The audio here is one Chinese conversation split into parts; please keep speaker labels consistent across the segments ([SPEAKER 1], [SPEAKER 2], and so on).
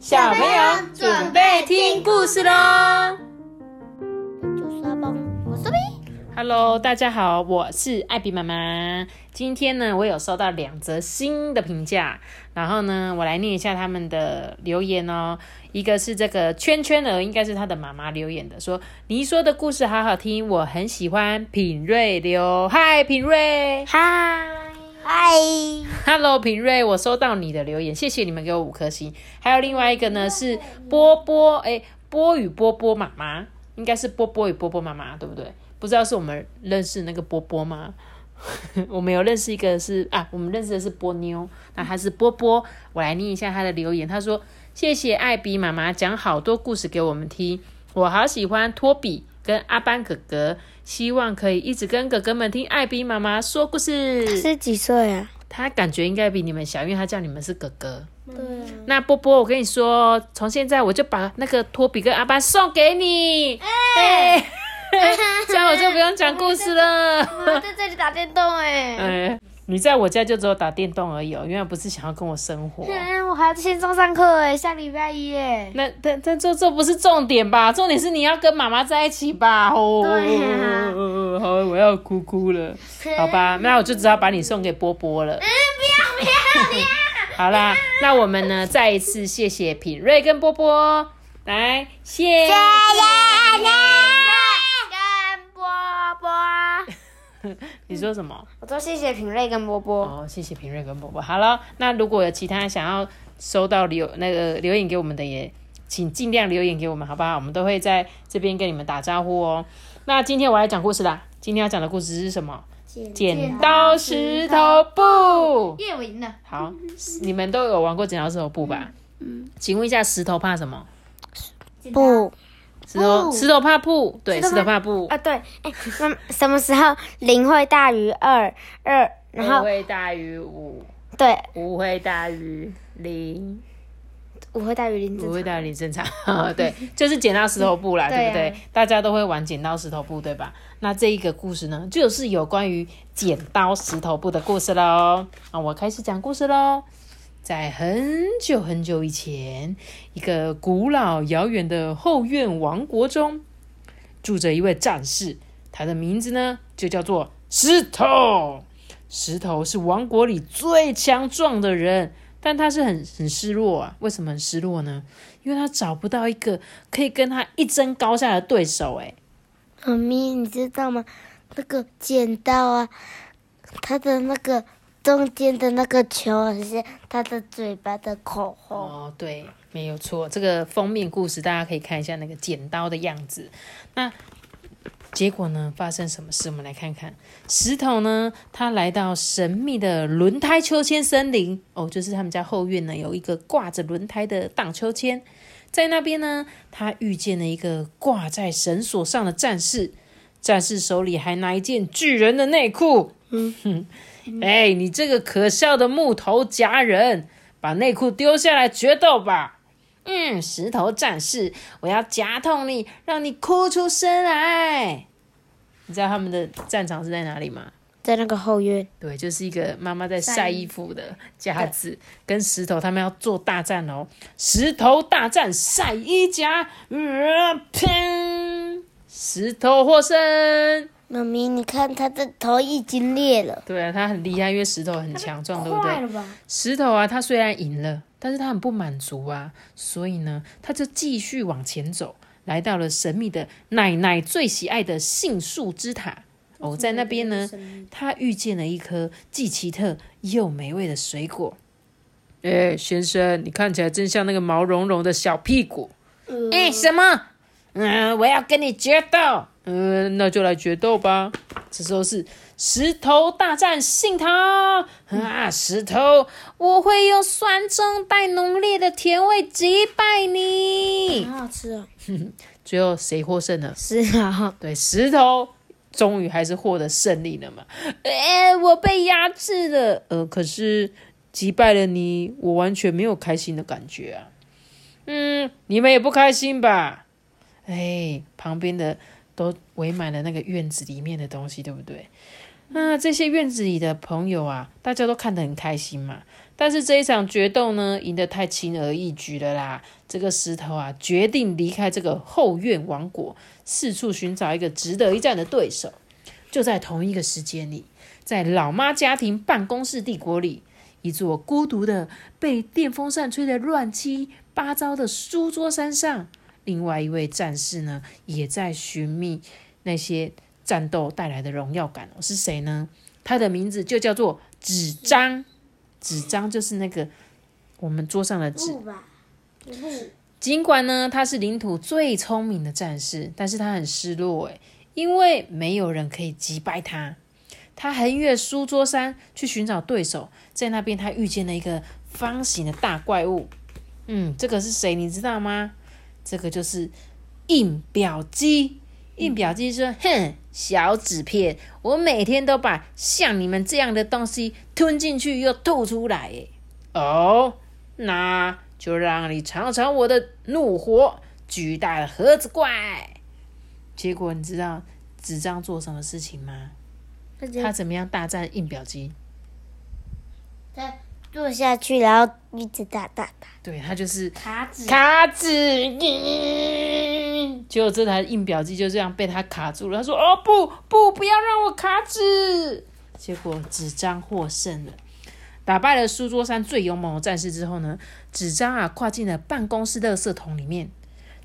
[SPEAKER 1] 小朋友准备听故事喽
[SPEAKER 2] 就是阿邦我这边。
[SPEAKER 1] ！Hello，大家好，我是艾比妈妈。今天呢，我有收到两则新的评价，然后呢，我来念一下他们的留言哦。一个是这个圈圈儿，应该是他的妈妈留言的，说你说的故事好好听，我很喜欢。品瑞流，嗨，品瑞
[SPEAKER 2] 嗨嗨
[SPEAKER 1] ，，Hello，品瑞，我收到你的留言，谢谢你们给我五颗星。还有另外一个呢是波波，哎，波与波波妈妈，应该是波波与波波妈妈，对不对？不知道是我们认识那个波波吗？我们有认识一个是啊，我们认识的是波妞，那他是波波。我来念一下他的留言，他说：“谢谢艾比妈妈讲好多故事给我们听，我好喜欢托比跟阿班哥哥，希望可以一直跟哥哥们听艾比妈妈说故事。
[SPEAKER 2] 是几岁啊？
[SPEAKER 1] 他感觉应该比你们小，因为他叫你们是哥哥。
[SPEAKER 2] 对啊，
[SPEAKER 1] 那波波，我跟你说，从现在我就把那个托比跟阿班送给你，哎、这样我就不用讲故事了。
[SPEAKER 2] 我在这里打电动哎。
[SPEAKER 1] 哎，你在我家就只有打电动而已哦，原来不是想要跟我生活。
[SPEAKER 2] 嗯，我还要线上上课哎，下礼拜一哎。
[SPEAKER 1] 那但但这这不是重点吧？重点是你要跟妈妈在一起吧？哦，
[SPEAKER 2] 对呀
[SPEAKER 1] 好，我要哭哭了。好吧，那我就只好把你送给波波了。
[SPEAKER 2] 嗯，不要不要不要。
[SPEAKER 1] 好啦，那我们呢，再一次谢谢品瑞跟波波，来谢。
[SPEAKER 2] 跟波波，
[SPEAKER 1] 你说什么？
[SPEAKER 2] 我说谢谢品瑞跟波波。
[SPEAKER 1] 哦，谢谢平瑞跟波波。好了，那如果有其他想要收到留那个留言给我们的也，请尽量留言给我们，好不好？我们都会在这边跟你们打招呼哦。那今天我来讲故事啦。今天要讲的故事是什么？剪刀石头布。
[SPEAKER 2] 叶我赢了。
[SPEAKER 1] 好，你们都有玩过剪刀石头布吧？嗯。请问一下，石头怕什么？
[SPEAKER 2] 不
[SPEAKER 1] 石头
[SPEAKER 2] 布
[SPEAKER 1] 石头怕布，对，石
[SPEAKER 2] 石头怕
[SPEAKER 1] 布。
[SPEAKER 2] 啊，对，哎，那什么时候零会大于二二？然
[SPEAKER 1] 二
[SPEAKER 2] 后
[SPEAKER 1] 会大于五，
[SPEAKER 2] 对，
[SPEAKER 1] 五会大于零。
[SPEAKER 2] 五会大于零正常。
[SPEAKER 1] 不会大于零正常，对，就是剪刀石头布啦，
[SPEAKER 2] 对
[SPEAKER 1] 不对？大家都会玩剪刀石头布，对吧？那这一个故事呢，就是有关于剪刀石头布的故事喽。那我开始讲故事喽。在很久很久以前，一个古老遥远的后院王国中，住着一位战士，他的名字呢就叫做石头。石头是王国里最强壮的人，但他是很很失落啊。为什么很失落呢？因为他找不到一个可以跟他一争高下的对手。哎，
[SPEAKER 2] 妈咪，你知道吗？那个剪刀啊，他的那个中间的那个球是他的嘴巴的口红。
[SPEAKER 1] 哦，对，没有错。这个封面故事大家可以看一下那个剪刀的样子。那结果呢？发生什么事？我们来看看。石头呢，他来到神秘的轮胎秋千森林。哦，就是他们家后院呢有一个挂着轮胎的荡秋千。在那边呢，他遇见了一个挂在绳索上的战士。战士手里还拿一件巨人的内裤。嗯哼，哎，你这个可笑的木头夹人，把内裤丢下来决斗吧！嗯，石头战士，我要夹痛你，让你哭出声来。你知道他们的战场是在哪里吗？
[SPEAKER 2] 在那个后院，
[SPEAKER 1] 对，就是一个妈妈在晒衣服的夹子，跟石头他们要做大战哦。石头大战晒衣夹，呃，砰！石头获胜。
[SPEAKER 2] 妈咪，你看它的头已经裂了，
[SPEAKER 1] 对啊，他很厉害，因为石头很强壮，对不对？石头啊，他虽然赢了，但是他很不满足啊，所以呢，他就继续往前走，来到了神秘的奶奶最喜爱的杏树之塔。哦，在那边呢，他遇见了一颗既奇特又美味的水果。哎，先生，你看起来真像那个毛茸茸的小屁股。哎、什么？嗯，我要跟你决斗。嗯，那就来决斗吧。这时候是石头大战杏桃啊！石头，我会用酸中带浓烈的甜味击败你。
[SPEAKER 2] 好好吃哦。
[SPEAKER 1] 最后谁获胜了？
[SPEAKER 2] 是啊，
[SPEAKER 1] 对，石头终于还是获得胜利了嘛。哎，我被压制了。呃，可是击败了你，我完全没有开心的感觉啊。嗯，你们也不开心吧？哎，旁边的都围满了那个院子里面的东西，对不对？那这些院子里的朋友啊，大家都看得很开心嘛。但是这一场决斗呢，赢得太轻而易举了啦。这个石头啊，决定离开这个后院王国，四处寻找一个值得一战的对手。就在同一个时间里，在老妈家庭办公室帝国里，一座孤独的、被电风扇吹得乱七八糟的书桌山上，另外一位战士呢，也在寻觅那些战斗带来的荣耀感。是谁呢？他的名字就叫做纸张。纸张就是那个我们桌上的纸。尽管呢，他是领土最聪明的战士，但是他很失落诶，因为没有人可以击败他。他横越书桌山去寻找对手，在那边他遇见了一个方形的大怪物。嗯，这个是谁？你知道吗？这个就是印表机。印表机说：“哼，小纸片，我每天都把像你们这样的东西吞进去又吐出来。哦，那就让你尝尝我的怒火！巨大的盒子怪。结果你知道纸张做什么事情吗？他怎么样大战印表机？
[SPEAKER 2] 他坐下去，然后一直打打打。
[SPEAKER 1] 对他就是
[SPEAKER 2] 卡纸，
[SPEAKER 1] 卡纸。”结果这台印表机就这样被他卡住了。他说：“哦不不，不要让我卡纸！”结果纸张获胜了，打败了书桌上最勇猛的战士之后呢，纸张啊跨进了办公室的垃圾桶里面，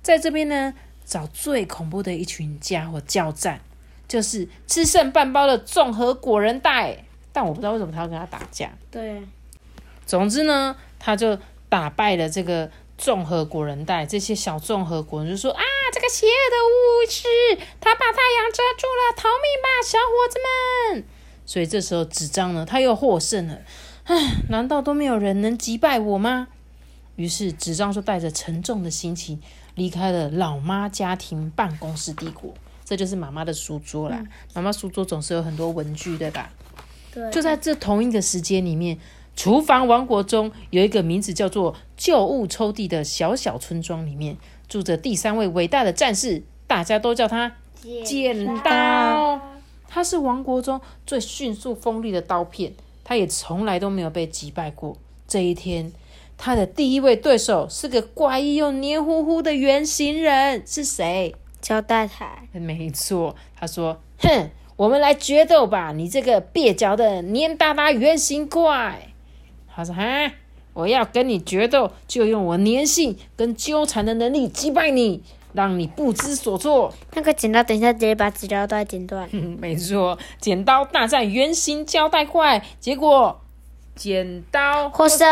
[SPEAKER 1] 在这边呢找最恐怖的一群家伙交战，就是吃剩半包的综合果仁袋。但我不知道为什么他要跟他打架。
[SPEAKER 2] 对，
[SPEAKER 1] 总之呢，他就打败了这个。综合国人带，这些小综合国人就说：“啊，这个邪恶的巫师，他把太阳遮住了，逃命吧，小伙子们！”所以这时候纸张呢，他又获胜了。唉，难道都没有人能击败我吗？于是纸张就带着沉重的心情离开了老妈家庭办公室帝国。这就是妈妈的书桌啦。妈妈书桌总是有很多文具，对吧？
[SPEAKER 2] 对。
[SPEAKER 1] 就在这同一个时间里面。厨房王国中有一个名字叫做旧物抽屉的小小村庄，里面住着第三位伟大的战士，大家都叫他剪刀。他是王国中最迅速锋利的刀片，他也从来都没有被击败过。这一天，他的第一位对手是个怪异又黏糊糊的圆形人，是谁？
[SPEAKER 2] 焦大台。
[SPEAKER 1] 没错，他说：“哼，我们来决斗吧，你这个蹩脚的黏哒哒圆形怪。”他说：“哈，我要跟你决斗，就用我粘性跟纠缠的能力击败你，让你不知所措。”
[SPEAKER 2] 那个剪刀，等一下直接把纸胶带剪断。
[SPEAKER 1] 嗯 没错，剪刀大战圆形胶带块，结果剪刀
[SPEAKER 2] 获胜。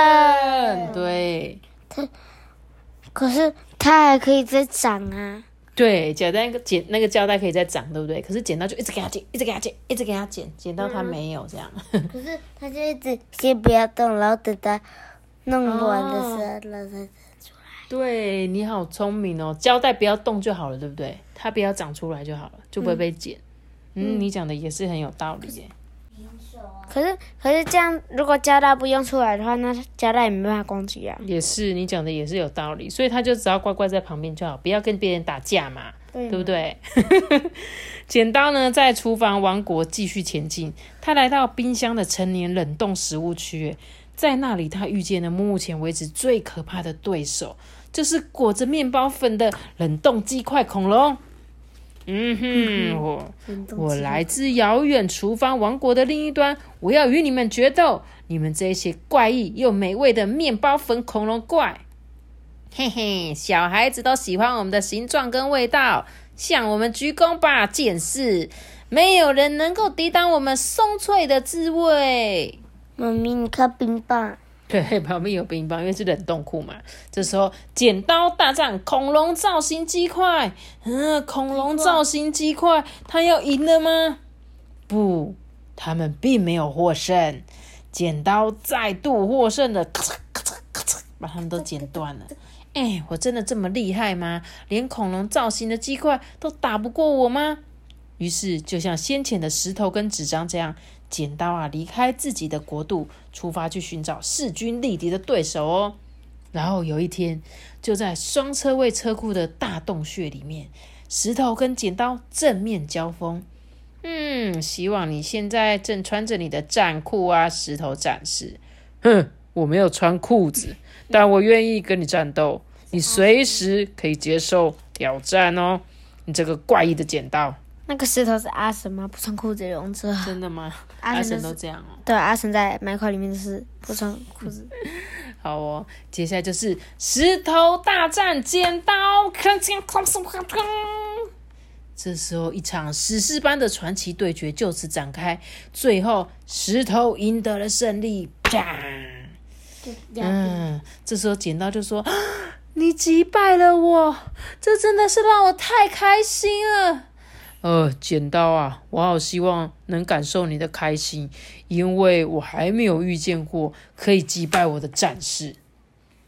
[SPEAKER 1] 对，
[SPEAKER 2] 他可是它还可以再长啊。
[SPEAKER 1] 对，剪那个剪那个胶带可以再长，对不对？可是剪刀就一直给他剪，一直给他剪，一直给他剪，剪到他没有这样。
[SPEAKER 2] 可是他就一直先不要动，然后等他弄完的时候，然后再出来。
[SPEAKER 1] 对你好聪明哦，胶带不要动就好了，对不对？它不要长出来就好了，就不会被剪。嗯，你讲的也是很有道理耶。
[SPEAKER 2] 可是，可是这样，如果胶带不用出来的话，那胶带也没办法攻击啊。
[SPEAKER 1] 也是，你讲的也是有道理，所以他就只要乖乖在旁边就好，不要跟别人打架嘛，对不对？剪刀呢，在厨房王国继续前进，他来到冰箱的成年冷冻食物区，在那里他遇见了目前为止最可怕的对手，就是裹着面包粉的冷冻鸡块恐龙。嗯哼，我我来自遥远厨房王国的另一端，我要与你们决斗！你们这些怪异又美味的面包粉恐龙怪，嘿嘿，小孩子都喜欢我们的形状跟味道，向我们鞠躬吧，剑士！没有人能够抵挡我们松脆的滋味。
[SPEAKER 2] 妈咪，你看冰棒。
[SPEAKER 1] 对，旁边有冰棒，因为是冷冻库嘛。这时候，剪刀大战恐龙造型鸡块，嗯，恐龙造型鸡块，他要赢了吗？不，他们并没有获胜。剪刀再度获胜的，咔嚓咔嚓咔嚓，把他们都剪断了。哎，我真的这么厉害吗？连恐龙造型的鸡块都打不过我吗？于是，就像先前的石头跟纸张这样。剪刀啊，离开自己的国度，出发去寻找势均力敌的对手哦。然后有一天，就在双车位车库的大洞穴里面，石头跟剪刀正面交锋。嗯，希望你现在正穿着你的战裤啊，石头战士。哼，我没有穿裤子，但我愿意跟你战斗。你随时可以接受挑战哦。你这个怪异的剪刀，
[SPEAKER 2] 那个石头是阿神吗？不穿裤子的勇者。
[SPEAKER 1] 真的吗？阿神都这样哦。
[SPEAKER 2] 对，阿神在麦块里面就是不穿裤子。
[SPEAKER 1] 好哦，接下来就是石头大战剪刀，铿锵铿锵铿锵。这时候，一场史诗般的传奇对决就此展开，最后石头赢得了胜利。啪！嗯，这时候剪刀就说：“啊 你击败了我，这真的是让我太开心了。”呃，剪刀啊，我好希望能感受你的开心，因为我还没有遇见过可以击败我的战士。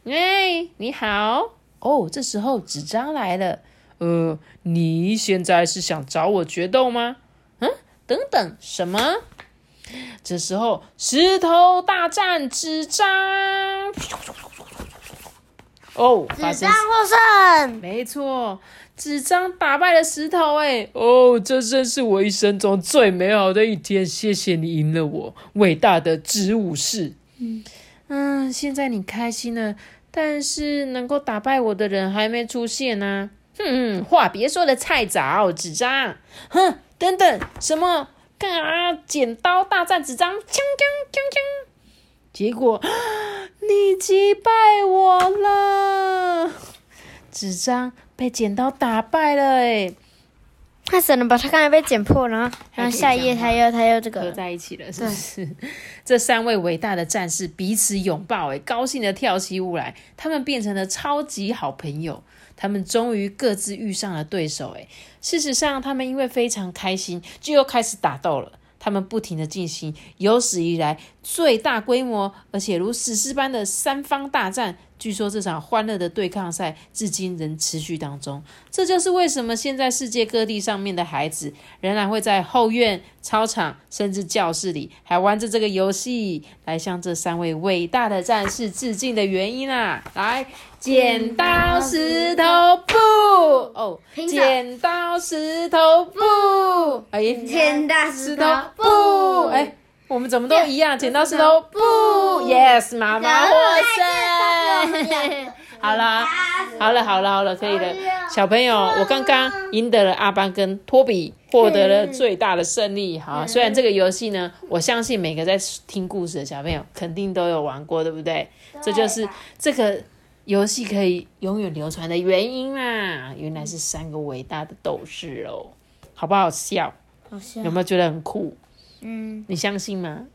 [SPEAKER 1] 哎，你好！哦，这时候纸张来了。呃，你现在是想找我决斗吗？嗯，等等，什么？这时候，石头大战纸张。哦，
[SPEAKER 2] 纸张获胜，
[SPEAKER 1] 没错，纸张打败了石头。哎，哦，这真是我一生中最美好的一天。谢谢你赢了我，伟大的纸武士。嗯现在你开心了，但是能够打败我的人还没出现呢、哼，话别说的太早，纸张。哼，等等，什么？干啊！剪刀大战纸张，锵锵锵锵！结果你击败我了，纸张被剪刀打败了，哎，
[SPEAKER 2] 他只能把他刚才被剪破，然后然后下一页他又他又这个
[SPEAKER 1] 合
[SPEAKER 2] 个，
[SPEAKER 1] 在一起了，是不是？这三位伟大的战士彼此拥抱，哎，高兴的跳起舞来，他们变成了超级好朋友。他们终于各自遇上了对手，哎，事实上，他们因为非常开心，就又开始打斗了。他们不停的进行有史以来最大规模，而且如史诗般的三方大战。据说这场欢乐的对抗赛至今仍持续当中。这就是为什么现在世界各地上面的孩子仍然会在后院、操场甚至教室里还玩着这个游戏，来向这三位伟大的战士致敬的原因啊！来，剪刀石头布哦，剪刀石头布，哎，
[SPEAKER 2] 剪刀
[SPEAKER 1] 石头布，哎，我们怎么都一样？剪刀石头布，yes，妈妈获胜。好啦，好了，好了，好了，可以了。小朋友，我刚刚赢得了阿班跟托比，获得了最大的胜利。好，虽然这个游戏呢，我相信每个在听故事的小朋友肯定都有玩过，对不对？这就是这个游戏可以永远流传的原因啦。原来是三个伟大的斗士哦，好不好笑？
[SPEAKER 2] 好笑
[SPEAKER 1] 有，没有觉得很酷？
[SPEAKER 2] 嗯，
[SPEAKER 1] 你相信吗？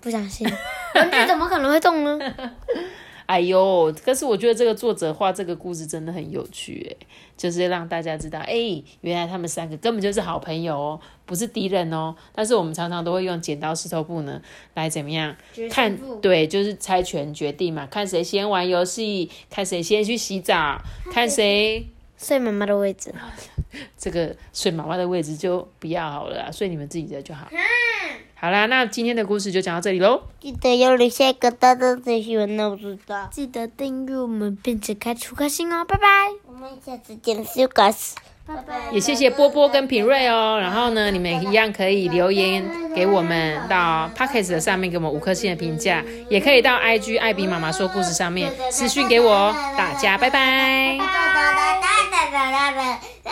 [SPEAKER 2] 不相信，文具怎么可能会动呢？
[SPEAKER 1] 哎呦，可是我觉得这个作者画这个故事真的很有趣，哎，就是让大家知道，哎，原来他们三个根本就是好朋友哦，不是敌人哦。但是我们常常都会用剪刀石头布呢来怎么样看？对，就是猜拳决定嘛，看谁先玩游戏，看谁先去洗澡，看谁
[SPEAKER 2] 睡妈妈的位置，
[SPEAKER 1] 这个睡妈妈的位置就不要好了啦，睡你们自己的就好。好啦，那今天的故事就讲到这里喽。
[SPEAKER 2] 记得要留下一个大大的喜欢，那。记得订阅我们，并且开出开心哦，拜拜。我们下次见，See you guys。
[SPEAKER 1] 也谢谢波波跟平瑞哦，然后呢，你们一样可以留言给我们到 p o c k e t 的上面给我们五颗星的评价，也可以到 IG 艾比妈妈说故事上面私讯给我哦，大家拜拜。